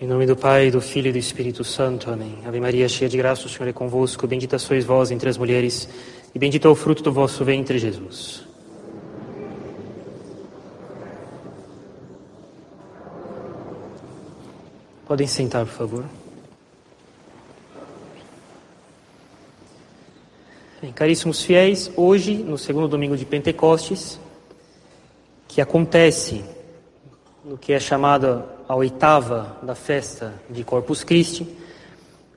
Em nome do Pai, do Filho e do Espírito Santo. Amém. Ave Maria, cheia de graça, o Senhor é convosco. Bendita sois vós entre as mulheres, e bendito é o fruto do vosso ventre, Jesus. Podem sentar, por favor. Bem, caríssimos fiéis, hoje, no segundo domingo de Pentecostes, que acontece no que é chamada a oitava da festa de Corpus Christi,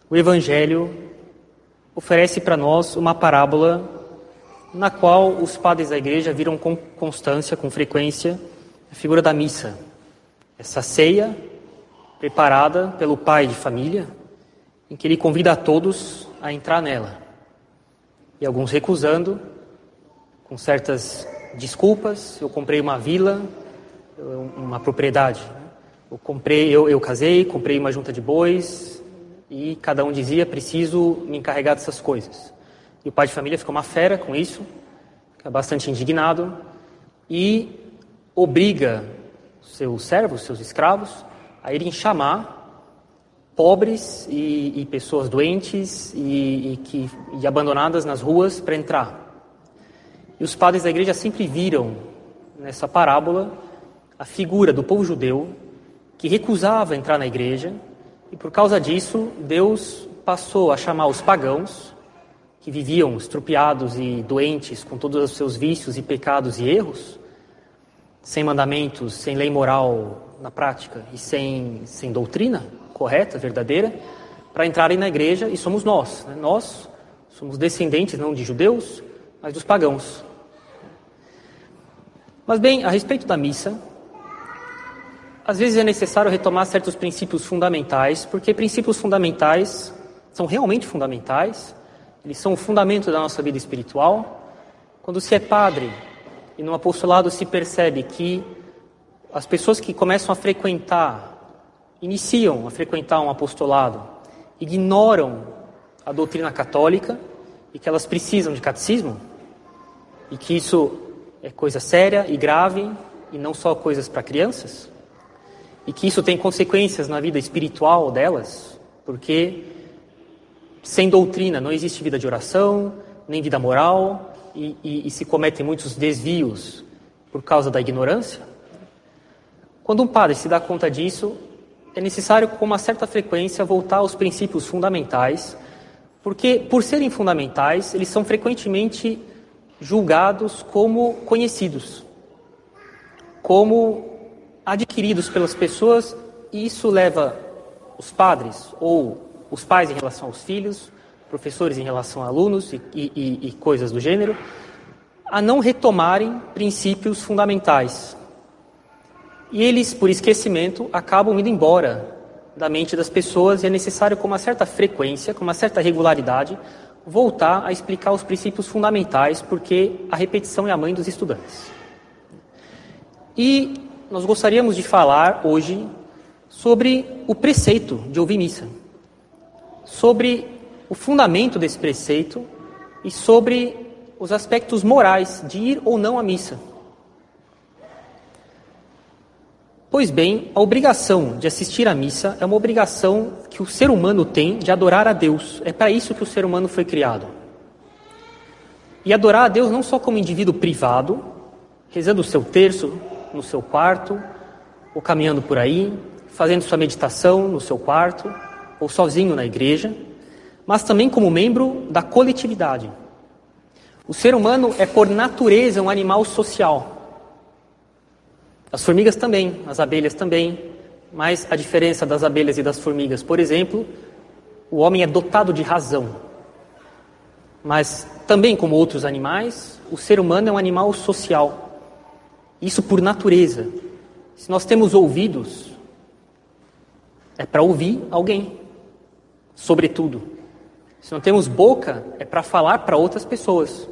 o Evangelho oferece para nós uma parábola na qual os padres da igreja viram com constância, com frequência, a figura da missa. Essa ceia preparada pelo pai de família, em que ele convida a todos a entrar nela. E alguns recusando, com certas desculpas. Eu comprei uma vila, uma propriedade eu comprei, eu, eu casei, comprei uma junta de bois e cada um dizia preciso me encarregar dessas coisas. E o pai de família ficou uma fera com isso, fica bastante indignado e obriga seus servos, seus escravos, a irem chamar pobres e, e pessoas doentes e, e, que, e abandonadas nas ruas para entrar. E os padres da igreja sempre viram nessa parábola a figura do povo judeu que recusava entrar na igreja, e por causa disso, Deus passou a chamar os pagãos, que viviam estrupiados e doentes com todos os seus vícios e pecados e erros, sem mandamentos, sem lei moral na prática e sem, sem doutrina correta, verdadeira, para entrarem na igreja, e somos nós. Né? Nós somos descendentes não de judeus, mas dos pagãos. Mas bem, a respeito da missa, às vezes é necessário retomar certos princípios fundamentais, porque princípios fundamentais são realmente fundamentais, eles são o fundamento da nossa vida espiritual. Quando se é padre e no apostolado se percebe que as pessoas que começam a frequentar, iniciam a frequentar um apostolado, ignoram a doutrina católica e que elas precisam de catecismo, e que isso é coisa séria e grave e não só coisas para crianças, e que isso tem consequências na vida espiritual delas, porque sem doutrina não existe vida de oração, nem vida moral, e, e, e se cometem muitos desvios por causa da ignorância. Quando um padre se dá conta disso, é necessário, com uma certa frequência, voltar aos princípios fundamentais, porque, por serem fundamentais, eles são frequentemente julgados como conhecidos, como adquiridos pelas pessoas e isso leva os padres ou os pais em relação aos filhos, professores em relação a alunos e, e, e coisas do gênero, a não retomarem princípios fundamentais. E eles, por esquecimento, acabam indo embora da mente das pessoas e é necessário, com uma certa frequência, com uma certa regularidade, voltar a explicar os princípios fundamentais, porque a repetição é a mãe dos estudantes. E nós gostaríamos de falar hoje sobre o preceito de ouvir missa, sobre o fundamento desse preceito e sobre os aspectos morais de ir ou não à missa. Pois bem, a obrigação de assistir à missa é uma obrigação que o ser humano tem de adorar a Deus. É para isso que o ser humano foi criado. E adorar a Deus não só como indivíduo privado, rezando o seu terço, no seu quarto, ou caminhando por aí, fazendo sua meditação no seu quarto, ou sozinho na igreja, mas também como membro da coletividade. O ser humano é, por natureza, um animal social. As formigas também, as abelhas também, mas a diferença das abelhas e das formigas, por exemplo, o homem é dotado de razão. Mas também, como outros animais, o ser humano é um animal social. Isso por natureza. Se nós temos ouvidos, é para ouvir alguém, sobretudo. Se não temos boca, é para falar para outras pessoas.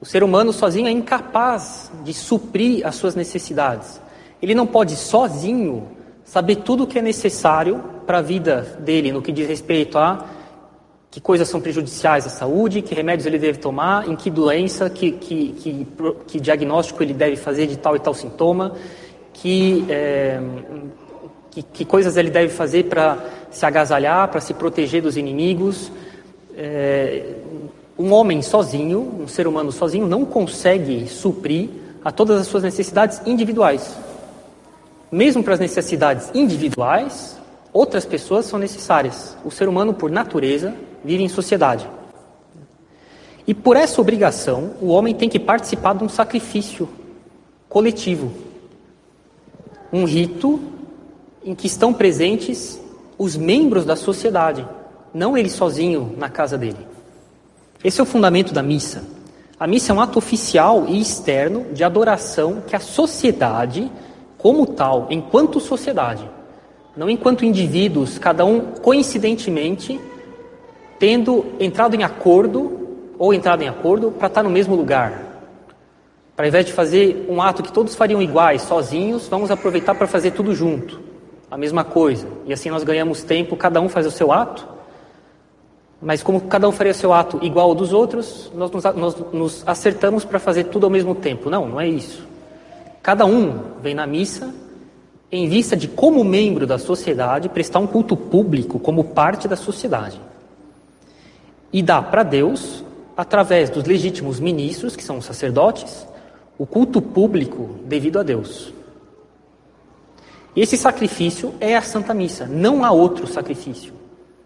O ser humano sozinho é incapaz de suprir as suas necessidades. Ele não pode sozinho saber tudo o que é necessário para a vida dele no que diz respeito a que coisas são prejudiciais à saúde, que remédios ele deve tomar, em que doença, que, que, que, que diagnóstico ele deve fazer de tal e tal sintoma, que é, que, que coisas ele deve fazer para se agasalhar, para se proteger dos inimigos. É, um homem sozinho, um ser humano sozinho, não consegue suprir a todas as suas necessidades individuais. Mesmo para as necessidades individuais, outras pessoas são necessárias. O ser humano, por natureza, vive em sociedade. E por essa obrigação, o homem tem que participar de um sacrifício coletivo. Um rito em que estão presentes os membros da sociedade, não ele sozinho na casa dele. Esse é o fundamento da missa. A missa é um ato oficial e externo de adoração que a sociedade, como tal, enquanto sociedade, não enquanto indivíduos, cada um coincidentemente, tendo entrado em acordo ou entrado em acordo para estar no mesmo lugar. Para ao invés de fazer um ato que todos fariam iguais, sozinhos, vamos aproveitar para fazer tudo junto, a mesma coisa. E assim nós ganhamos tempo, cada um faz o seu ato mas como cada um faria seu ato igual ao dos outros, nós nos, nós nos acertamos para fazer tudo ao mesmo tempo. Não, não é isso. Cada um vem na missa em vista de, como membro da sociedade, prestar um culto público como parte da sociedade. E dá para Deus, através dos legítimos ministros, que são os sacerdotes, o culto público devido a Deus. Esse sacrifício é a Santa Missa, não há outro sacrifício.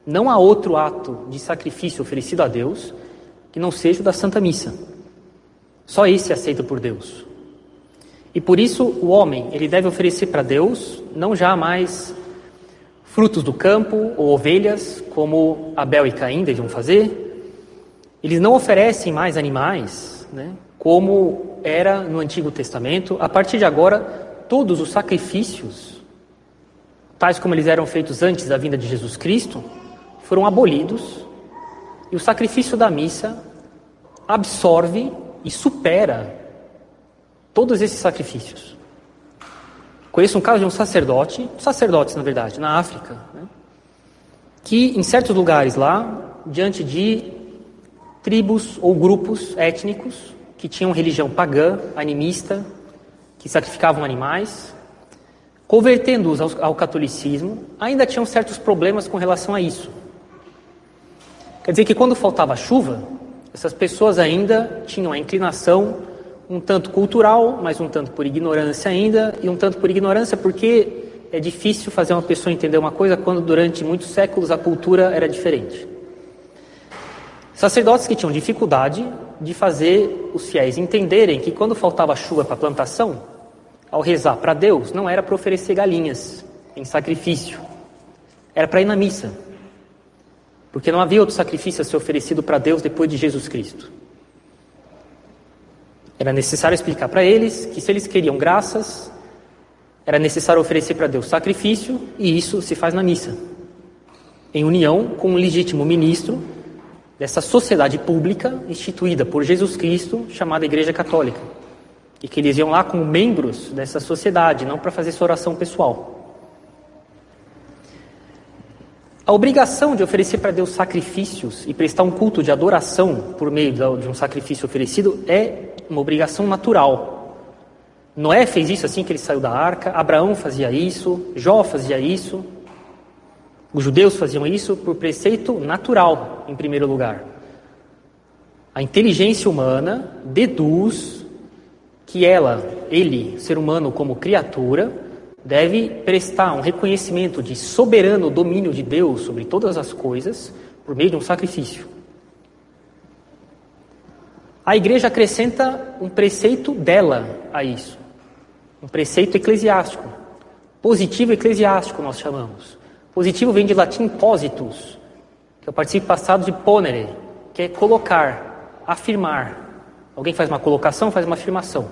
Não há outro ato de sacrifício oferecido a Deus que não seja o da Santa Missa. Só esse é aceito por Deus. E por isso o homem, ele deve oferecer para Deus não já mais frutos do campo ou ovelhas, como Abel e Caim deviam fazer. Eles não oferecem mais animais, né, como era no Antigo Testamento. A partir de agora, todos os sacrifícios, tais como eles eram feitos antes da vinda de Jesus Cristo, foram abolidos e o sacrifício da missa absorve e supera todos esses sacrifícios. Conheço um caso de um sacerdote, sacerdotes na verdade, na África, né, que em certos lugares lá, diante de tribos ou grupos étnicos que tinham religião pagã, animista, que sacrificavam animais, convertendo-os ao, ao catolicismo, ainda tinham certos problemas com relação a isso. Quer dizer que quando faltava chuva, essas pessoas ainda tinham a inclinação um tanto cultural, mas um tanto por ignorância ainda, e um tanto por ignorância porque é difícil fazer uma pessoa entender uma coisa quando durante muitos séculos a cultura era diferente. Sacerdotes que tinham dificuldade de fazer os fiéis entenderem que quando faltava chuva para a plantação, ao rezar para Deus, não era para oferecer galinhas em sacrifício, era para ir na missa. Porque não havia outro sacrifício a ser oferecido para Deus depois de Jesus Cristo. Era necessário explicar para eles que se eles queriam graças, era necessário oferecer para Deus sacrifício, e isso se faz na missa, em união com um legítimo ministro dessa sociedade pública instituída por Jesus Cristo, chamada Igreja Católica. E que eles iam lá como membros dessa sociedade, não para fazer sua oração pessoal. A obrigação de oferecer para Deus sacrifícios e prestar um culto de adoração por meio de um sacrifício oferecido é uma obrigação natural. Noé fez isso assim que ele saiu da arca, Abraão fazia isso, Jó fazia isso, os judeus faziam isso por preceito natural, em primeiro lugar. A inteligência humana deduz que ela, ele, ser humano como criatura, deve prestar um reconhecimento de soberano domínio de Deus sobre todas as coisas por meio de um sacrifício. A igreja acrescenta um preceito dela a isso, um preceito eclesiástico, positivo eclesiástico nós chamamos. Positivo vem de latim positus, que é o participio passado de ponere, que é colocar, afirmar. Alguém faz uma colocação, faz uma afirmação.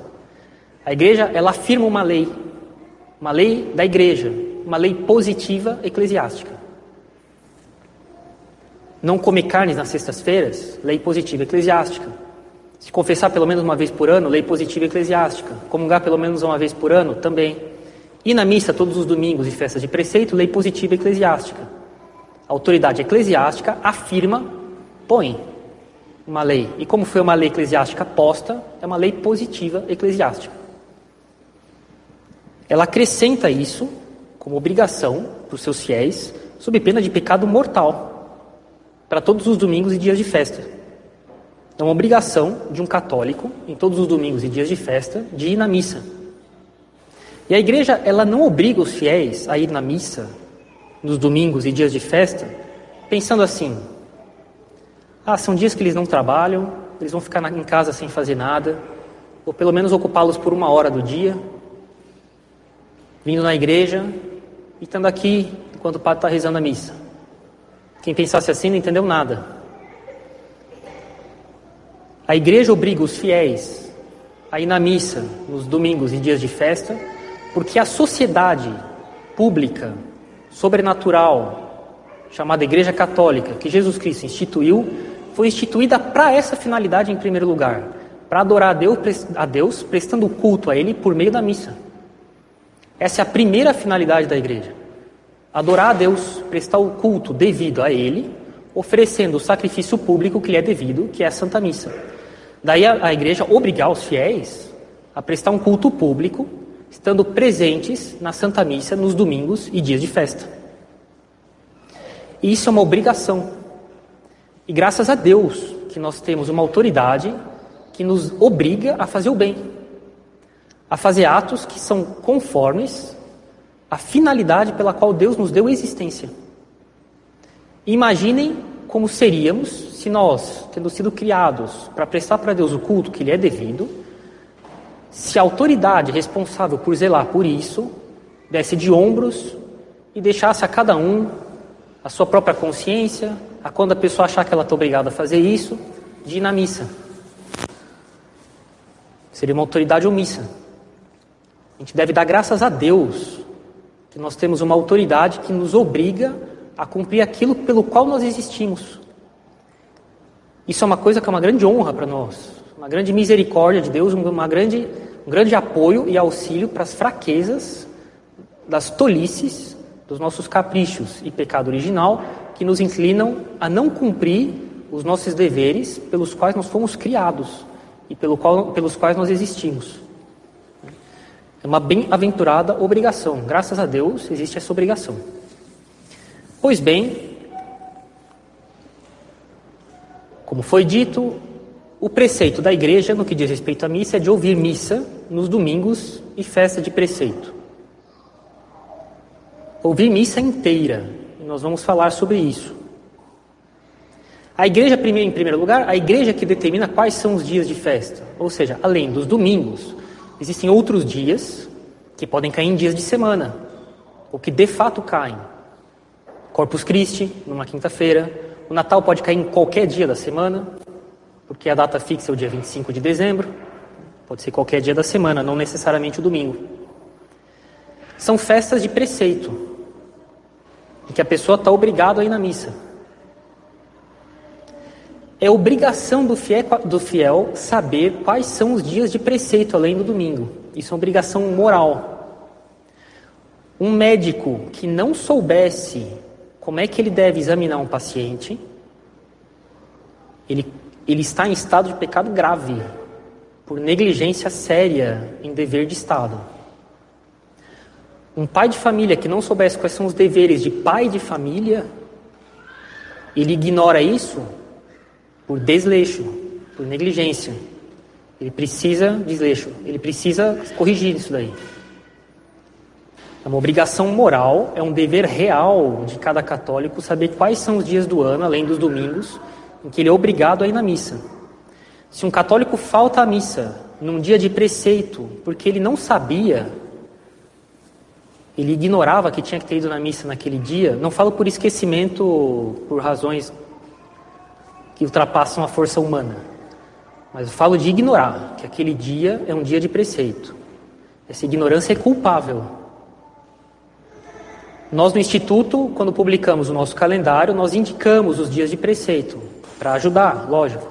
A igreja, ela afirma uma lei, uma lei da igreja, uma lei positiva eclesiástica. Não comer carnes nas sextas-feiras, lei positiva eclesiástica. Se confessar pelo menos uma vez por ano, lei positiva eclesiástica. Comungar pelo menos uma vez por ano, também. Ir na missa todos os domingos e festas de preceito, lei positiva eclesiástica. A autoridade eclesiástica afirma, põe uma lei. E como foi uma lei eclesiástica posta, é uma lei positiva eclesiástica ela acrescenta isso como obrigação para os seus fiéis, sob pena de pecado mortal, para todos os domingos e dias de festa. É uma obrigação de um católico, em todos os domingos e dias de festa, de ir na missa. E a igreja, ela não obriga os fiéis a ir na missa nos domingos e dias de festa, pensando assim: ah, são dias que eles não trabalham, eles vão ficar em casa sem fazer nada, ou pelo menos ocupá-los por uma hora do dia, vindo na igreja e estando aqui enquanto o padre está rezando a missa. Quem pensasse assim não entendeu nada. A igreja obriga os fiéis a ir na missa nos domingos e dias de festa, porque a sociedade pública, sobrenatural, chamada Igreja Católica, que Jesus Cristo instituiu, foi instituída para essa finalidade em primeiro lugar, para adorar a Deus, a Deus, prestando culto a Ele por meio da missa. Essa é a primeira finalidade da igreja. Adorar a Deus, prestar o culto devido a Ele, oferecendo o sacrifício público que lhe é devido, que é a Santa Missa. Daí a, a igreja obrigar os fiéis a prestar um culto público, estando presentes na Santa Missa nos domingos e dias de festa. E isso é uma obrigação. E graças a Deus que nós temos uma autoridade que nos obriga a fazer o bem, a fazer atos que são conformes à finalidade pela qual Deus nos deu existência. Imaginem como seríamos se nós, tendo sido criados para prestar para Deus o culto que lhe é devido, se a autoridade responsável por zelar por isso desse de ombros e deixasse a cada um a sua própria consciência, a quando a pessoa achar que ela está obrigada a fazer isso, de ir na missa. Seria uma autoridade omissa. A gente deve dar graças a Deus que nós temos uma autoridade que nos obriga a cumprir aquilo pelo qual nós existimos. Isso é uma coisa que é uma grande honra para nós, uma grande misericórdia de Deus, uma grande, um grande apoio e auxílio para as fraquezas, das tolices, dos nossos caprichos e pecado original que nos inclinam a não cumprir os nossos deveres pelos quais nós fomos criados e pelo qual, pelos quais nós existimos. É uma bem-aventurada obrigação. Graças a Deus existe essa obrigação. Pois bem, como foi dito, o preceito da igreja no que diz respeito à missa é de ouvir missa nos domingos e festa de preceito. Ouvir missa inteira, nós vamos falar sobre isso. A igreja, em primeiro lugar, a igreja que determina quais são os dias de festa. Ou seja, além dos domingos, existem outros dias que podem cair em dias de semana, ou que de fato caem. Corpus Christi, numa quinta-feira. O Natal pode cair em qualquer dia da semana, porque a data fixa é o dia 25 de dezembro. Pode ser qualquer dia da semana, não necessariamente o domingo. São festas de preceito, em que a pessoa está obrigada a ir na missa. É obrigação do fiel, do fiel saber quais são os dias de preceito além do domingo. Isso é uma obrigação moral. Um médico que não soubesse como é que ele deve examinar um paciente, ele, ele está em estado de pecado grave, por negligência séria em dever de Estado. Um pai de família que não soubesse quais são os deveres de pai de família, ele ignora isso por desleixo, por negligência. Ele precisa desleixo, ele precisa corrigir isso daí. É uma obrigação moral, é um dever real de cada católico saber quais são os dias do ano, além dos domingos, em que ele é obrigado a ir na missa. Se um católico falta à missa num dia de preceito, porque ele não sabia ele ignorava que tinha que ter ido na missa naquele dia. Não falo por esquecimento, por razões que ultrapassam a força humana, mas eu falo de ignorar que aquele dia é um dia de preceito. Essa ignorância é culpável. Nós no Instituto, quando publicamos o nosso calendário, nós indicamos os dias de preceito, para ajudar, lógico.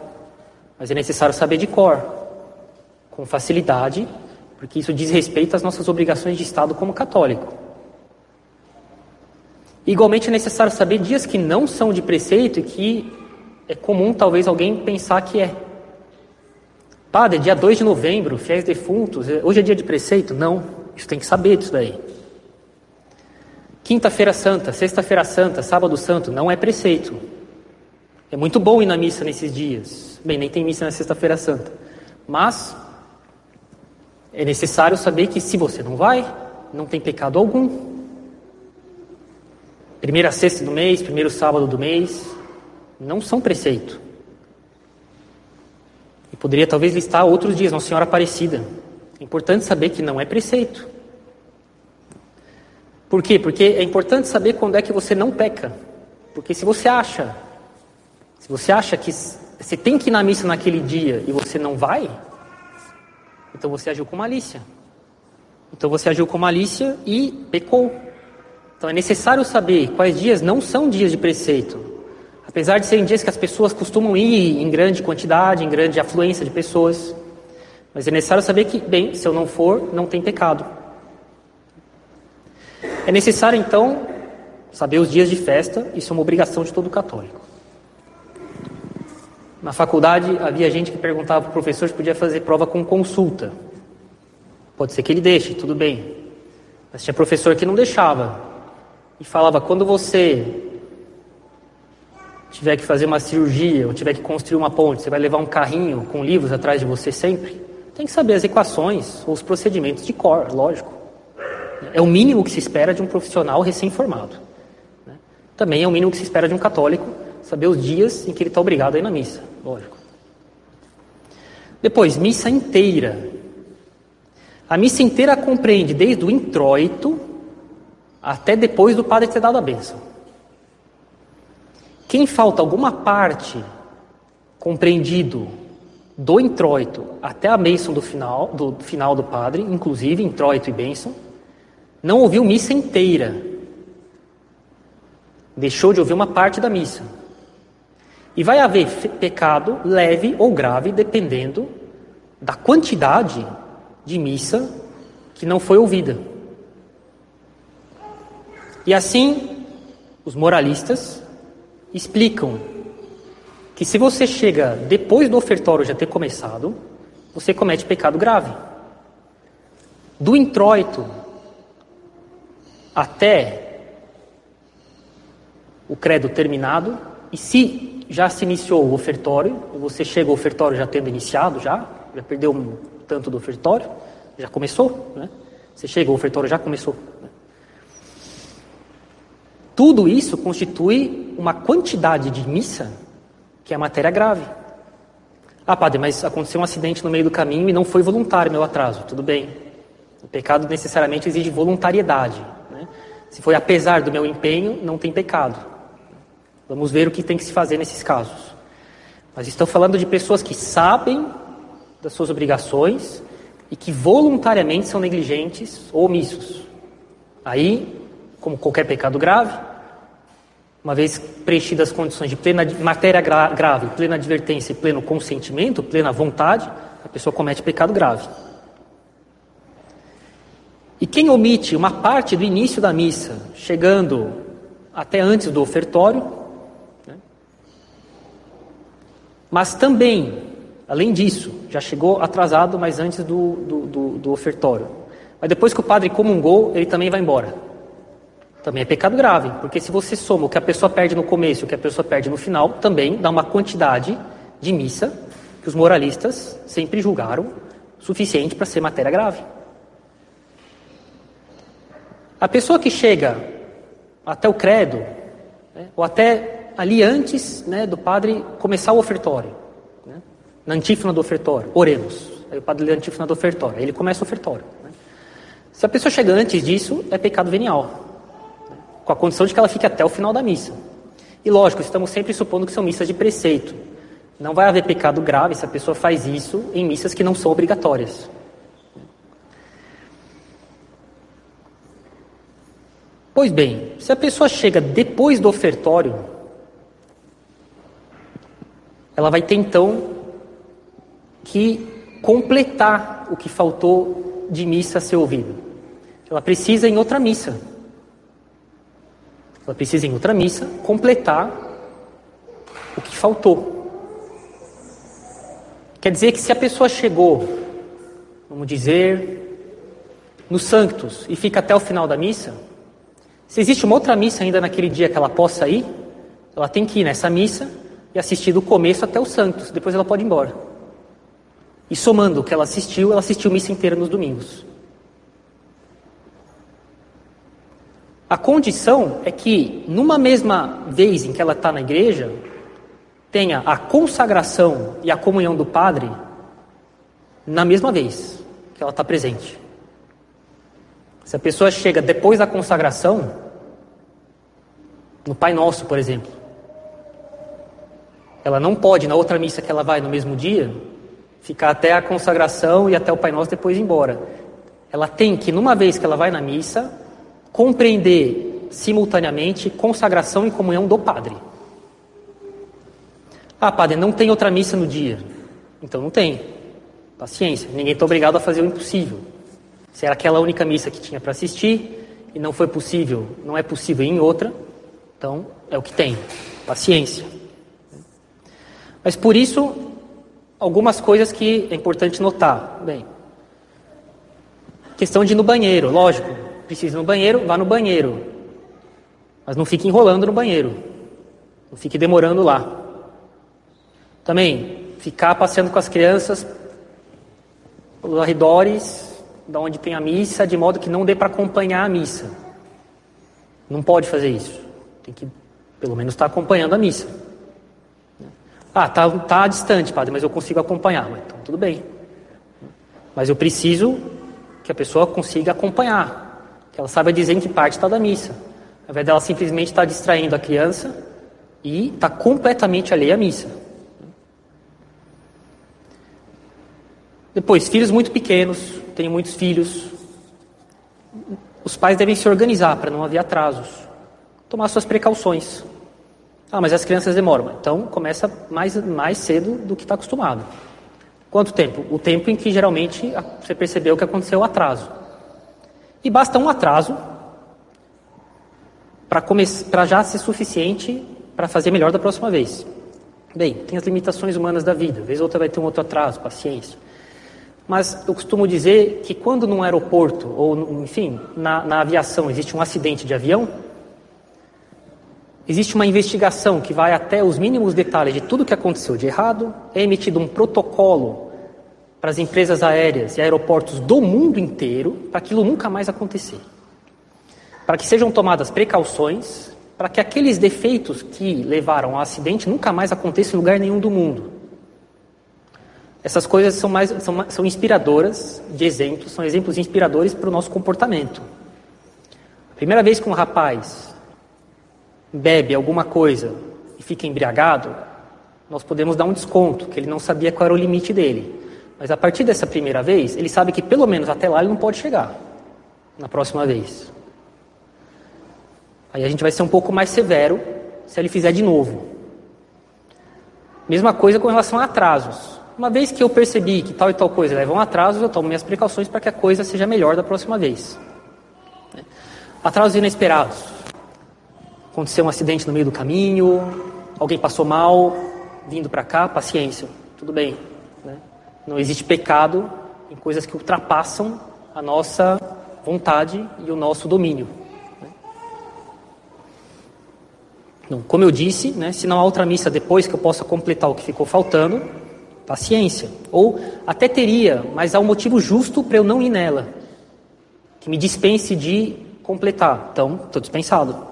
Mas é necessário saber de cor, com facilidade, porque isso diz respeito às nossas obrigações de Estado como católico. Igualmente é necessário saber dias que não são de preceito e que é comum talvez alguém pensar que é. Padre, dia 2 de novembro, fiéis defuntos, é, hoje é dia de preceito? Não, isso tem que saber disso daí. Quinta-feira Santa, Sexta-feira Santa, Sábado Santo, não é preceito. É muito bom ir na missa nesses dias. Bem, nem tem missa na Sexta-feira Santa. Mas é necessário saber que se você não vai, não tem pecado algum. Primeira sexta do mês, primeiro sábado do mês, não são preceito. E poderia talvez listar outros dias, Nossa Senhora Aparecida. É importante saber que não é preceito. Por quê? Porque é importante saber quando é que você não peca. Porque se você acha, se você acha que você tem que ir na missa naquele dia e você não vai, então você agiu com malícia. Então você agiu com malícia e pecou. Então é necessário saber quais dias não são dias de preceito. Apesar de serem dias que as pessoas costumam ir em grande quantidade, em grande afluência de pessoas. Mas é necessário saber que, bem, se eu não for, não tem pecado. É necessário, então, saber os dias de festa, isso é uma obrigação de todo católico. Na faculdade havia gente que perguntava para o professor se podia fazer prova com consulta. Pode ser que ele deixe, tudo bem. Mas tinha professor que não deixava. E falava: quando você tiver que fazer uma cirurgia ou tiver que construir uma ponte, você vai levar um carrinho com livros atrás de você sempre? Tem que saber as equações ou os procedimentos de cor, lógico. É o mínimo que se espera de um profissional recém-formado. Né? Também é o mínimo que se espera de um católico saber os dias em que ele está obrigado a ir na missa, lógico. Depois, missa inteira. A missa inteira compreende desde o introito até depois do padre ter dado a bênção. Quem falta alguma parte compreendido do introito até a bênção do final do final do padre, inclusive introito e bênção, não ouviu missa inteira. Deixou de ouvir uma parte da missa. E vai haver pecado leve ou grave, dependendo da quantidade de missa que não foi ouvida. E assim, os moralistas explicam que se você chega depois do ofertório já ter começado, você comete pecado grave. Do introito até o credo terminado, e se já se iniciou o ofertório, você chega ao ofertório já tendo iniciado, já, já perdeu um tanto do ofertório, já começou, né? Você chega, o ofertório já começou. Né? Tudo isso constitui uma quantidade de missa que é matéria grave. Ah, padre, mas aconteceu um acidente no meio do caminho e não foi voluntário meu atraso. Tudo bem. O pecado necessariamente exige voluntariedade. Se foi apesar do meu empenho, não tem pecado. Vamos ver o que tem que se fazer nesses casos. Mas estou falando de pessoas que sabem das suas obrigações e que voluntariamente são negligentes ou omissos. Aí, como qualquer pecado grave, uma vez preenchidas as condições de plena matéria gra grave, plena advertência e pleno consentimento, plena vontade, a pessoa comete pecado grave. E quem omite uma parte do início da missa, chegando até antes do ofertório, Mas também, além disso, já chegou atrasado, mas antes do, do, do, do ofertório. Mas depois que o padre comungou, ele também vai embora. Também é pecado grave, porque se você soma o que a pessoa perde no começo e o que a pessoa perde no final, também dá uma quantidade de missa que os moralistas sempre julgaram suficiente para ser matéria grave. A pessoa que chega até o credo, né, ou até ali antes né, do padre começar o ofertório. Né? Na antífona do ofertório, oremos. Aí o padre lê a antífona do ofertório, ele começa o ofertório. Né? Se a pessoa chega antes disso, é pecado venial. Né? Com a condição de que ela fique até o final da missa. E lógico, estamos sempre supondo que são missas de preceito. Não vai haver pecado grave se a pessoa faz isso em missas que não são obrigatórias. Pois bem, se a pessoa chega depois do ofertório, ela vai ter então que completar o que faltou de missa a ser ouvido. Ela precisa em outra missa. Ela precisa em outra missa completar o que faltou. Quer dizer que se a pessoa chegou, vamos dizer, no Sanctus e fica até o final da missa, Se existe uma outra missa ainda naquele dia que ela possa ir, ela tem que ir nessa missa e assistir do começo até o Santos, depois ela pode ir embora. E somando o que ela assistiu, ela assistiu missa inteira nos domingos. A condição é que, numa mesma vez em que ela está na igreja, tenha a consagração e a comunhão do Padre na mesma vez que ela está presente. Se a pessoa chega depois da consagração, no Pai Nosso, por exemplo, ela não pode, na outra missa que ela vai no mesmo dia, ficar até a consagração e até o Pai Nosso depois ir embora. Ela tem que, numa vez que ela vai na missa, compreender simultaneamente consagração e comunhão do padre. Ah, padre, não tem outra missa no dia. Então não tem. Paciência, ninguém está obrigado a fazer o impossível. Se era aquela única missa que tinha para assistir e não foi possível, não é possível em outra, então é o que tem. Paciência. Mas por isso, algumas coisas que é importante notar. Bem, questão de ir no banheiro, lógico. Precisa ir no banheiro, vá no banheiro. Mas não fique enrolando no banheiro. Não fique demorando lá. Também, ficar passeando com as crianças pelos arredores, da onde tem a missa, de modo que não dê para acompanhar a missa. Não pode fazer isso. Tem que, pelo menos, estar tá acompanhando a missa. Ah, tá, tá distante, padre, mas eu consigo acompanhar. Então, tudo bem. Mas eu preciso que a pessoa consiga acompanhar, que ela saiba dizer em que parte está da missa. Ao invés dela simplesmente estar tá distraindo a criança e está completamente alheia à missa. Depois, filhos muito pequenos, tenho muitos filhos. Os pais devem se organizar para não haver atrasos, tomar suas precauções. Ah, mas as crianças demoram. Então começa mais, mais cedo do que está acostumado. Quanto tempo? O tempo em que geralmente você percebeu que aconteceu o atraso. E basta um atraso para já ser suficiente para fazer melhor da próxima vez. Bem, tem as limitações humanas da vida. Às vezes outra vai ter um outro atraso, paciência. Mas eu costumo dizer que quando num aeroporto, ou enfim, na, na aviação, existe um acidente de avião, Existe uma investigação que vai até os mínimos detalhes de tudo o que aconteceu de errado, é emitido um protocolo para as empresas aéreas e aeroportos do mundo inteiro para aquilo nunca mais acontecer. Para que sejam tomadas precauções para que aqueles defeitos que levaram ao acidente nunca mais aconteçam em lugar nenhum do mundo. Essas coisas são, mais, são, são inspiradoras de exemplos, são exemplos inspiradores para o nosso comportamento. Primeira vez que um rapaz bebe alguma coisa e fica embriagado, nós podemos dar um desconto, que ele não sabia qual era o limite dele. Mas a partir dessa primeira vez, ele sabe que pelo menos até lá ele não pode chegar na próxima vez. Aí a gente vai ser um pouco mais severo se ele fizer de novo. Mesma coisa com relação a atrasos. Uma vez que eu percebi que tal e tal coisa levam a atrasos, eu tomo minhas precauções para que a coisa seja melhor da próxima vez. Atrasos inesperados. Aconteceu um acidente no meio do caminho, alguém passou mal, vindo para cá, paciência, tudo bem. Né? Não existe pecado em coisas que ultrapassam a nossa vontade e o nosso domínio. Né? Então, como eu disse, né, se não há outra missa depois que eu possa completar o que ficou faltando, paciência. Ou até teria, mas há um motivo justo para eu não ir nela, que me dispense de completar. Então, estou dispensado.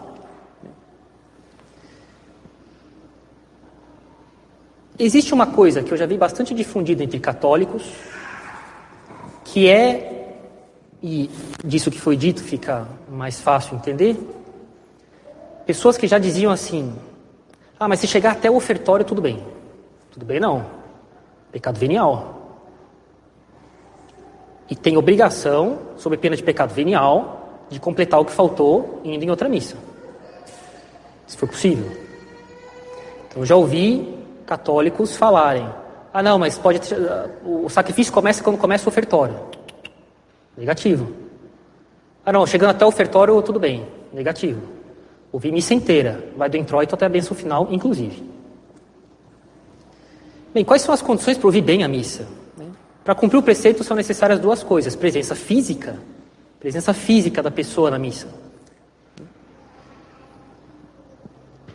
Existe uma coisa que eu já vi bastante difundida entre católicos, que é, e disso que foi dito fica mais fácil entender, pessoas que já diziam assim: ah, mas se chegar até o ofertório, tudo bem. Tudo bem, não. Pecado venial. E tem obrigação, sob pena de pecado venial, de completar o que faltou indo em outra missa. Se for possível. Então, já ouvi católicos falarem: ah, não, mas pode o sacrifício começa quando começa o ofertório. Negativo. Ah, não, chegando até o ofertório, tudo bem. Negativo. Ouvir missa inteira, vai do introito até a bênção final, inclusive. Bem, quais são as condições para ouvir bem a missa? Para cumprir o preceito são necessárias duas coisas: presença física, presença física da pessoa na missa.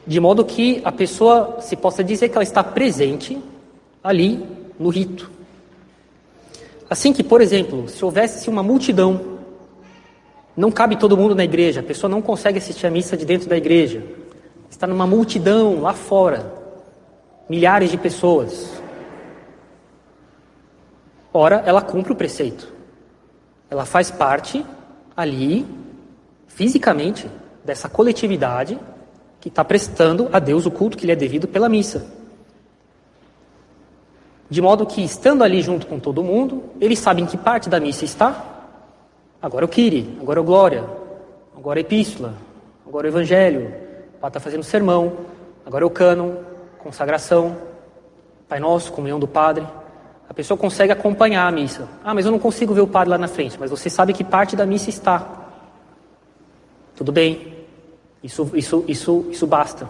de modo que a pessoa se possa dizer que ela está presente ali no rito. Assim que, por exemplo, se houvesse uma multidão, não cabe todo mundo na igreja, a pessoa não consegue assistir a missa de dentro da igreja, está numa multidão lá fora, milhares de pessoas. Ora, ela cumpre o preceito. Ela faz parte ali, fisicamente, dessa coletividade que está prestando a Deus o culto que lhe é devido pela missa. De modo que, estando ali junto com todo mundo, eles sabem que parte da missa está. Agora o Kiri, agora o Glória, agora a Epístola, agora o Evangelho, o Padre está fazendo sermão, agora o cânon, consagração, Pai Nosso, comunhão do Padre. A pessoa consegue acompanhar a missa. Ah, mas eu não consigo ver o Padre lá na frente, mas você sabe que parte da missa está. Tudo bem, isso, isso, isso, isso basta.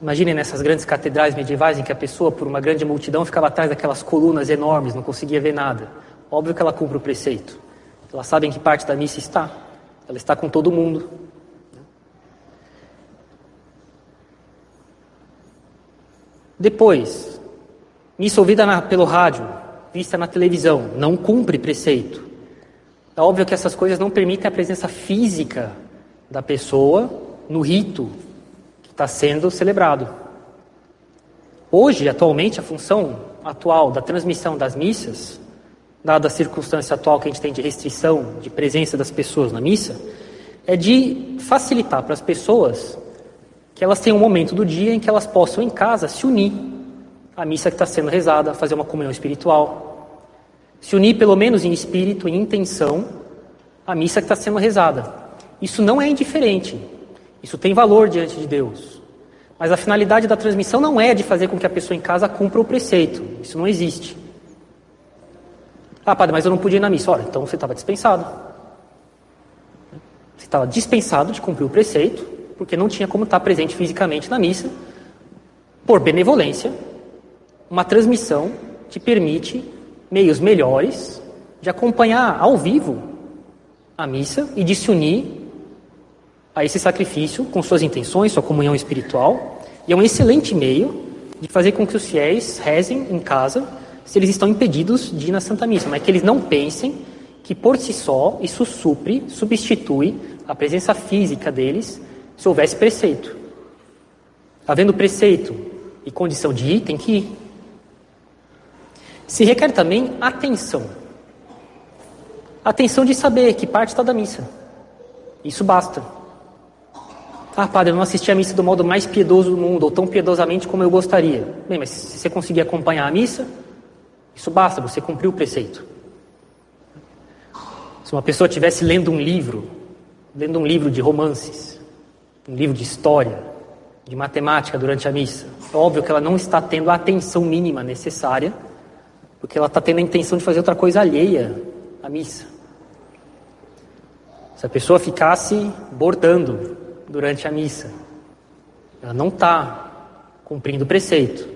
Imaginem nessas grandes catedrais medievais em que a pessoa, por uma grande multidão, ficava atrás daquelas colunas enormes, não conseguia ver nada. Óbvio que ela cumpre o preceito. Elas sabem que parte da missa está. Ela está com todo mundo. Depois, missa ouvida na, pelo rádio, vista na televisão, não cumpre preceito. É óbvio que essas coisas não permitem a presença física da pessoa no rito está sendo celebrado. Hoje, atualmente, a função atual da transmissão das missas, dada a circunstância atual que a gente tem de restrição de presença das pessoas na missa, é de facilitar para as pessoas que elas tenham um momento do dia em que elas possam, em casa, se unir à missa que está sendo rezada, fazer uma comunhão espiritual, se unir pelo menos em espírito, em intenção, à missa que está sendo rezada. Isso não é indiferente, isso tem valor diante de Deus. Mas a finalidade da transmissão não é de fazer com que a pessoa em casa cumpra o preceito. Isso não existe. Ah, padre, mas eu não podia ir na missa. Olha, então você estava dispensado. Você estava dispensado de cumprir o preceito, porque não tinha como estar presente fisicamente na missa. Por benevolência, uma transmissão te permite meios melhores de acompanhar ao vivo a missa e de se unir a esse sacrifício com suas intenções, sua comunhão espiritual, e é um excelente meio de fazer com que os fiéis rezem em casa se eles estão impedidos de ir na Santa Missa, mas que eles não pensem que por si só isso supre, substitui a presença física deles se houvesse preceito. Havendo preceito e condição de ir, tem que ir. Se requer também atenção. Atenção de saber que parte está da missa. Isso basta. Ah, padre, eu não assisti a missa do modo mais piedoso do mundo, ou tão piedosamente como eu gostaria. Bem, mas se você conseguir acompanhar a missa, isso basta, você cumpriu o preceito. Se uma pessoa estivesse lendo um livro, lendo um livro de romances, um livro de história, de matemática durante a missa, é óbvio que ela não está tendo a atenção mínima necessária, porque ela está tendo a intenção de fazer outra coisa alheia à missa. Se a pessoa ficasse bordando durante a missa. Ela não está cumprindo o preceito.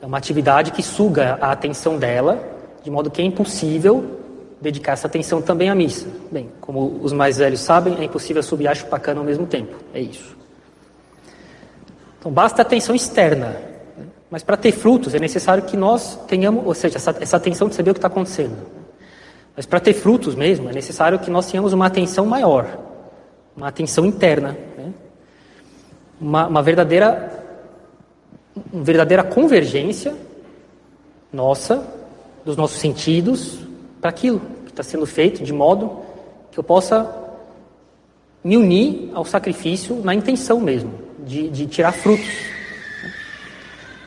É uma atividade que suga a atenção dela, de modo que é impossível dedicar essa atenção também à missa. Bem, como os mais velhos sabem, é impossível subir a chupacana ao mesmo tempo. É isso. Então, basta atenção externa. Mas para ter frutos é necessário que nós tenhamos, ou seja, essa, essa atenção de saber o que está acontecendo. Mas para ter frutos mesmo, é necessário que nós tenhamos uma atenção maior, uma atenção interna, né? uma, uma verdadeira uma verdadeira convergência nossa, dos nossos sentidos, para aquilo que está sendo feito, de modo que eu possa me unir ao sacrifício na intenção mesmo, de, de tirar frutos.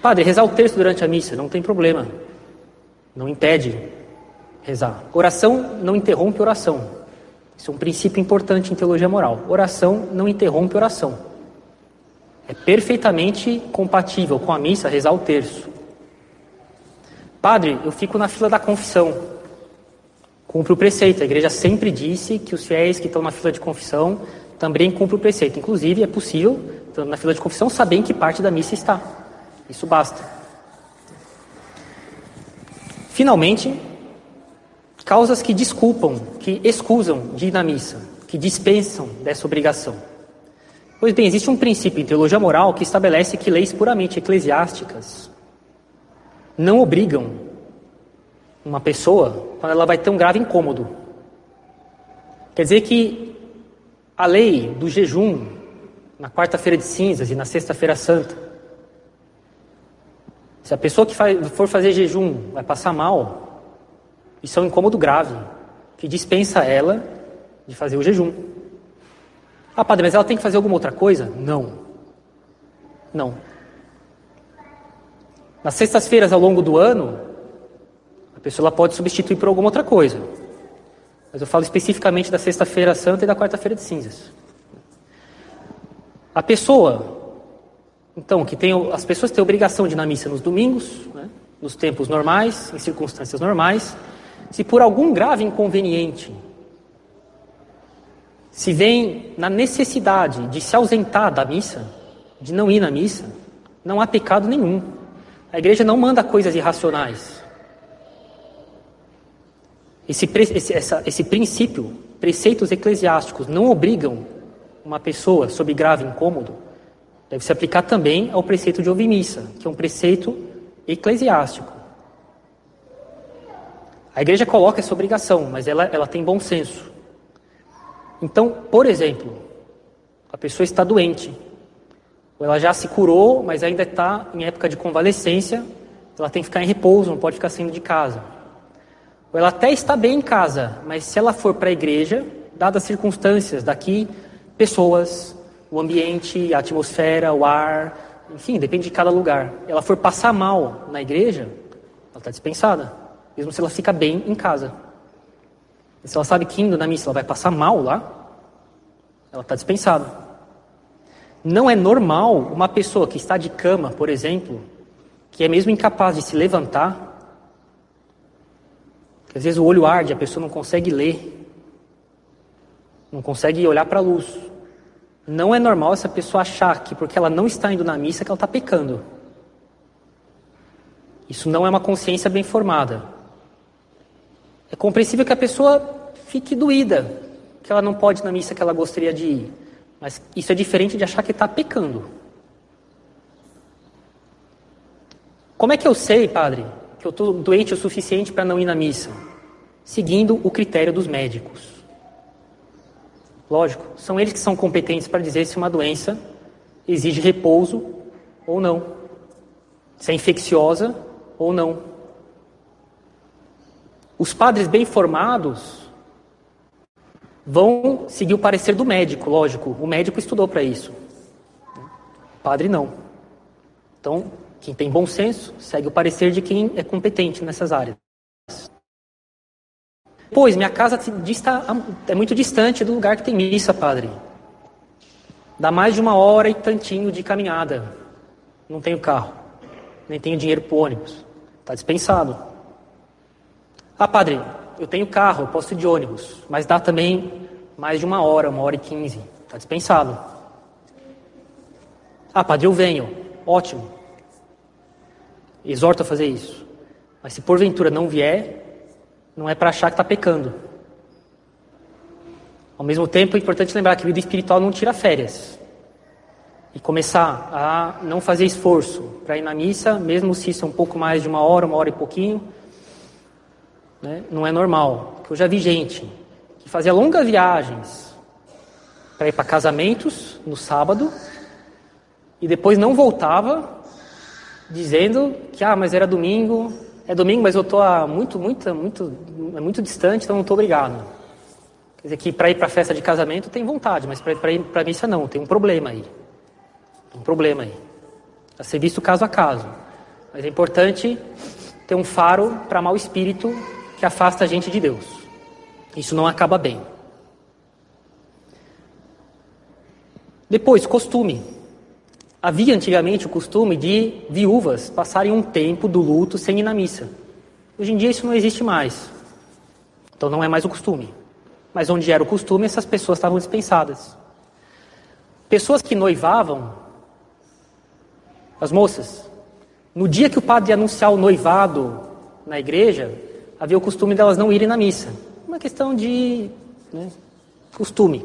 Padre, rezar o texto durante a missa, não tem problema, não impede rezar. Oração não interrompe oração. Isso é um princípio importante em teologia moral. Oração não interrompe oração. É perfeitamente compatível com a missa rezar o terço. Padre, eu fico na fila da confissão. Cumpre o preceito. A igreja sempre disse que os fiéis que estão na fila de confissão também cumprem o preceito. Inclusive, é possível, na fila de confissão, saber em que parte da missa está. Isso basta. Finalmente, Causas que desculpam, que excusam de ir na missa, que dispensam dessa obrigação. Pois bem, existe um princípio em teologia moral que estabelece que leis puramente eclesiásticas não obrigam uma pessoa quando ela vai ter um grave incômodo. Quer dizer que a lei do jejum na quarta-feira de cinzas e na sexta-feira santa, se a pessoa que for fazer jejum vai passar mal, isso é um incômodo grave, que dispensa ela de fazer o jejum. Ah, padre, mas ela tem que fazer alguma outra coisa? Não. Não. Nas sextas-feiras ao longo do ano, pessoa pode substituir por alguma outra coisa. Mas eu falo especificamente da sexta-feira santa e da quarta-feira de cinzas. A pessoa, então, que tem as pessoas têm obrigação de ir na missa nos domingos, né, nos tempos normais, em circunstâncias normais, se por algum grave inconveniente se vem na necessidade de se ausentar da missa, de não ir na missa, não há pecado nenhum. A igreja não manda coisas irracionais. Esse, esse, essa, esse princípio, preceitos eclesiásticos, não obrigam uma pessoa sob grave incômodo. Deve se aplicar também ao preceito de ouvir missa, que é um preceito eclesiástico. A igreja coloca essa obrigação, mas ela, ela tem bom senso. Então, por exemplo, a pessoa está doente, ou ela já se curou, mas ainda está em época de convalescência, ela tem que ficar em repouso, não pode ficar saindo de casa. Ou ela até está bem em casa, mas se ela for para a igreja, dadas as circunstâncias daqui, pessoas, o ambiente, a atmosfera, o ar, enfim, depende de cada lugar. Ela for passar mal na igreja, ela está dispensada, mesmo se ela fica bem em casa. E se ela sabe que indo na missa ela vai passar mal lá, ela está dispensada. Não é normal uma pessoa que está de cama, por exemplo, que é mesmo incapaz de se levantar, que às vezes o olho arde, a pessoa não consegue ler, não consegue olhar para a luz. Não é normal essa pessoa achar que porque ela não está indo na missa que ela está pecando. Isso não é uma consciência bem formada. É compreensível que a pessoa fique doída, que ela não pode ir na missa que ela gostaria de ir. Mas isso é diferente de achar que está pecando. Como é que eu sei, padre, que eu estou doente o suficiente para não ir na missa? Seguindo o critério dos médicos. Lógico, são eles que são competentes para dizer se uma doença exige repouso ou não, se é infecciosa ou não. Os padres bem formados vão seguir o parecer do médico, lógico. O médico estudou para isso. O padre não. Então, quem tem bom senso segue o parecer de quem é competente nessas áreas. Pois, minha casa é muito distante do lugar que tem missa, padre. Dá mais de uma hora e tantinho de caminhada. Não tenho carro, nem tenho dinheiro para ônibus. Está dispensado. Ah, padre, eu tenho carro, posso ir de ônibus, mas dá também mais de uma hora, uma hora e quinze. Está dispensado. Ah, padre, eu venho. Ótimo. Exorto a fazer isso. Mas se porventura não vier, não é para achar que está pecando. Ao mesmo tempo, é importante lembrar que vida espiritual não tira férias. E começar a não fazer esforço para ir na missa, mesmo se isso é um pouco mais de uma hora, uma hora e pouquinho, né? Não é normal. Eu já vi gente que fazia longas viagens para ir para casamentos no sábado e depois não voltava dizendo que ah, mas era domingo, é domingo, mas eu estou muito, muito, muito, é muito distante, então não estou obrigado. Quer dizer que para ir para festa de casamento tem vontade, mas para ir para missa não, tem um problema aí. Tem um problema aí. A ser visto caso a caso. Mas é importante ter um faro para mau espírito que afasta a gente de Deus. Isso não acaba bem. Depois, costume. Havia antigamente o costume de viúvas passarem um tempo do luto sem ir na missa. Hoje em dia isso não existe mais. Então não é mais o costume. Mas onde era o costume, essas pessoas estavam dispensadas. Pessoas que noivavam, as moças, no dia que o padre ia anunciar o noivado na igreja, havia o costume delas não irem na missa. Uma questão de né, costume.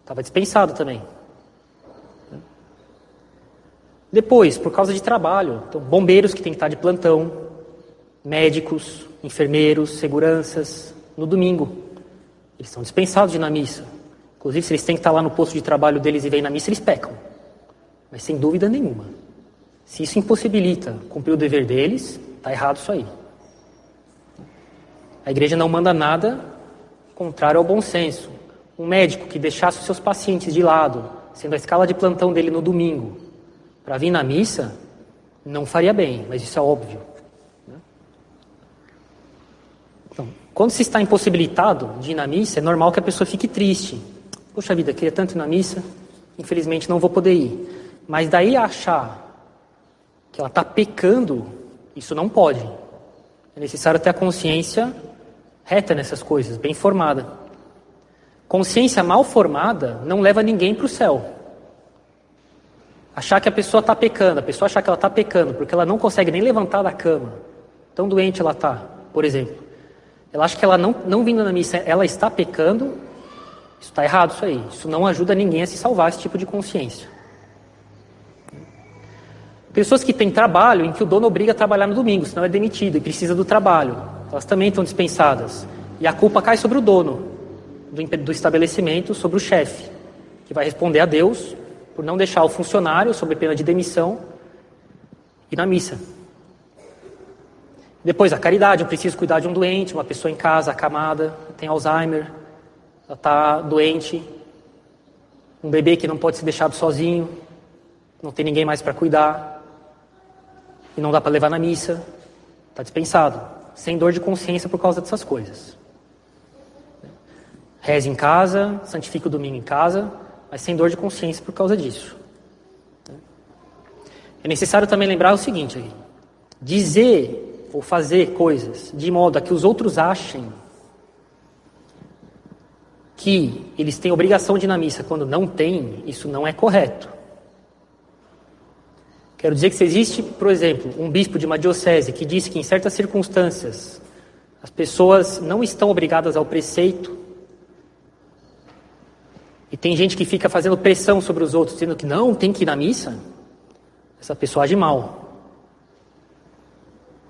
Estava dispensado também. Depois, por causa de trabalho, então, bombeiros que têm que estar de plantão, médicos, enfermeiros, seguranças, no domingo. Eles são dispensados de ir na missa. Inclusive, se eles têm que estar lá no posto de trabalho deles e vêm na missa, eles pecam. Mas sem dúvida nenhuma. Se isso impossibilita cumprir o dever deles, está errado isso aí. A igreja não manda nada contrário ao bom senso. Um médico que deixasse os seus pacientes de lado, sendo a escala de plantão dele no domingo, para vir na missa, não faria bem, mas isso é óbvio. Né? Então, quando se está impossibilitado de ir na missa, é normal que a pessoa fique triste. Poxa vida, queria tanto ir na missa, infelizmente não vou poder ir. Mas daí achar que ela está pecando, isso não pode. É necessário ter a consciência reta nessas coisas, bem formada. Consciência mal formada não leva ninguém para o céu. Achar que a pessoa está pecando, a pessoa achar que ela está pecando porque ela não consegue nem levantar da cama, tão doente ela está, por exemplo. Ela acha que ela não, não vindo na missa, ela está pecando, isso está errado isso aí. Isso não ajuda ninguém a se salvar, esse tipo de consciência. Pessoas que têm trabalho em que o dono obriga a trabalhar no domingo, senão é demitido e precisa do trabalho. Elas também estão dispensadas. E a culpa cai sobre o dono do, do estabelecimento, sobre o chefe, que vai responder a Deus por não deixar o funcionário, sob pena de demissão, ir na missa. Depois, a caridade. Eu preciso cuidar de um doente, uma pessoa em casa, acamada, tem Alzheimer, ela está doente. Um bebê que não pode ser deixado sozinho, não tem ninguém mais para cuidar e não dá para levar na missa, está dispensado, sem dor de consciência por causa dessas coisas. Reze em casa, santifique o domingo em casa, mas sem dor de consciência por causa disso. É necessário também lembrar o seguinte: aí, dizer ou fazer coisas de modo a que os outros achem que eles têm obrigação de ir na missa quando não têm, isso não é correto. Quero dizer que se existe, por exemplo, um bispo de uma diocese que diz que em certas circunstâncias as pessoas não estão obrigadas ao preceito, e tem gente que fica fazendo pressão sobre os outros, dizendo que não, tem que ir na missa, essa pessoa age mal.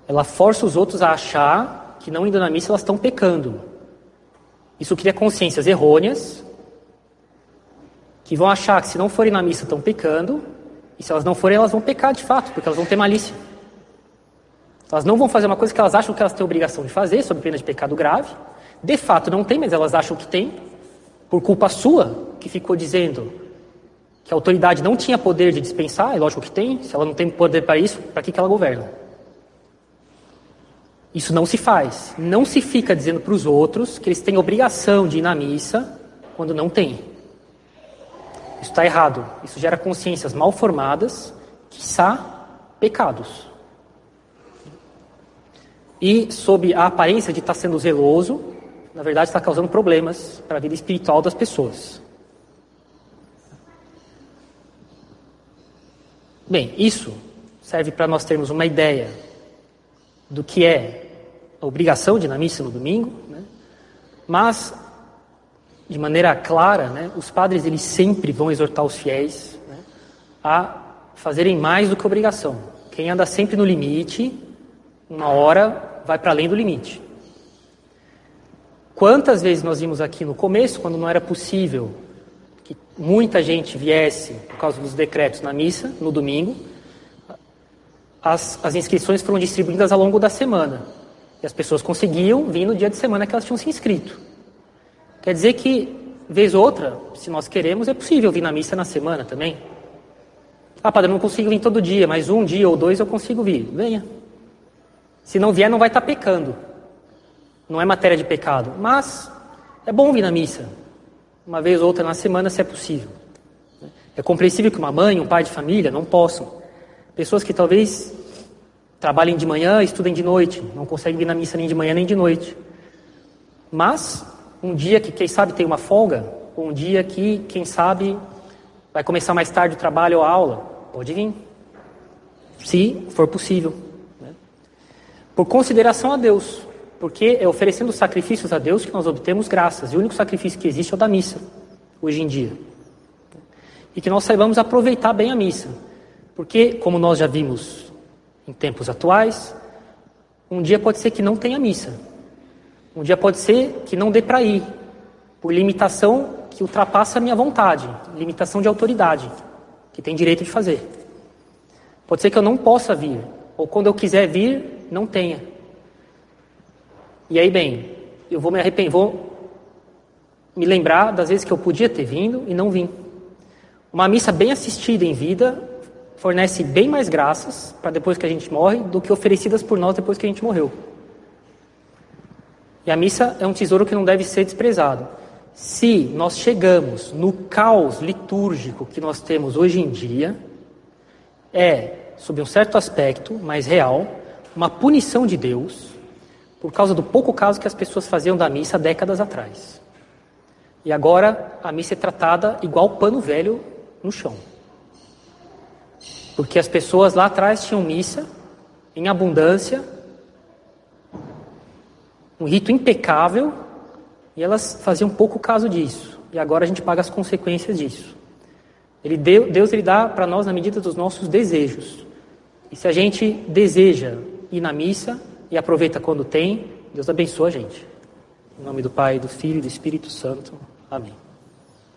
Ela força os outros a achar que não indo na missa elas estão pecando. Isso cria consciências errôneas, que vão achar que se não forem na missa estão pecando, e se elas não forem, elas vão pecar de fato, porque elas vão ter malícia. Elas não vão fazer uma coisa que elas acham que elas têm obrigação de fazer, sob pena de pecado grave. De fato não tem, mas elas acham que tem, por culpa sua, que ficou dizendo que a autoridade não tinha poder de dispensar, é lógico que tem, se ela não tem poder para isso, para que, que ela governa? Isso não se faz. Não se fica dizendo para os outros que eles têm obrigação de ir na missa quando não tem. Isso está errado. Isso gera consciências mal formadas, quiçá pecados. E, sob a aparência de estar tá sendo zeloso, na verdade está causando problemas para a vida espiritual das pessoas. Bem, isso serve para nós termos uma ideia do que é a obrigação de na missa no domingo, né? mas de maneira clara, né, os padres eles sempre vão exortar os fiéis né, a fazerem mais do que obrigação. Quem anda sempre no limite, uma hora vai para além do limite. Quantas vezes nós vimos aqui no começo, quando não era possível que muita gente viesse por causa dos decretos na missa, no domingo, as, as inscrições foram distribuídas ao longo da semana. E as pessoas conseguiam vir no dia de semana que elas tinham se inscrito. Quer dizer que, vez ou outra, se nós queremos, é possível vir na missa na semana também. Ah, padre, não consigo vir todo dia, mas um dia ou dois eu consigo vir. Venha. Se não vier, não vai estar pecando. Não é matéria de pecado. Mas é bom vir na missa. Uma vez ou outra na semana, se é possível. É compreensível que uma mãe, um pai de família não possam. Pessoas que talvez trabalhem de manhã, estudem de noite, não conseguem vir na missa nem de manhã nem de noite. Mas um dia que, quem sabe, tem uma folga, ou um dia que, quem sabe, vai começar mais tarde o trabalho ou a aula, pode vir, se for possível. Né? Por consideração a Deus, porque é oferecendo sacrifícios a Deus que nós obtemos graças, e o único sacrifício que existe é o da missa, hoje em dia. E que nós saibamos aproveitar bem a missa, Porque, como nós já vimos em tempos atuais, um dia pode ser que não tenha missa. Um dia pode ser que não dê para ir, por limitação que ultrapassa a minha vontade, limitação de autoridade, que tem direito de fazer. Pode ser que eu não possa vir, ou quando eu quiser vir, não tenha. E aí, bem, eu vou me arrepender, vou me lembrar das vezes que eu podia ter vindo e não vim. Uma missa bem assistida em vida fornece bem mais graças para depois que a gente morre do que oferecidas por nós depois que a gente morreu. E a missa é um tesouro que não deve ser desprezado. Se nós chegamos no caos litúrgico que nós temos hoje em dia, é, sob um certo aspecto mais real, uma punição de Deus por causa do pouco caso que as pessoas faziam da missa décadas atrás. E agora a missa é tratada igual pano velho no chão. Porque as pessoas lá atrás tinham missa em abundância, um rito impecável, e elas faziam pouco caso disso. E agora a gente paga as consequências disso. Ele deu, Deus ele dá para nós na medida dos nossos desejos. E se a gente deseja ir na missa e aproveita quando tem, Deus abençoa a gente. Em nome do Pai, do Filho e do Espírito Santo. Amém.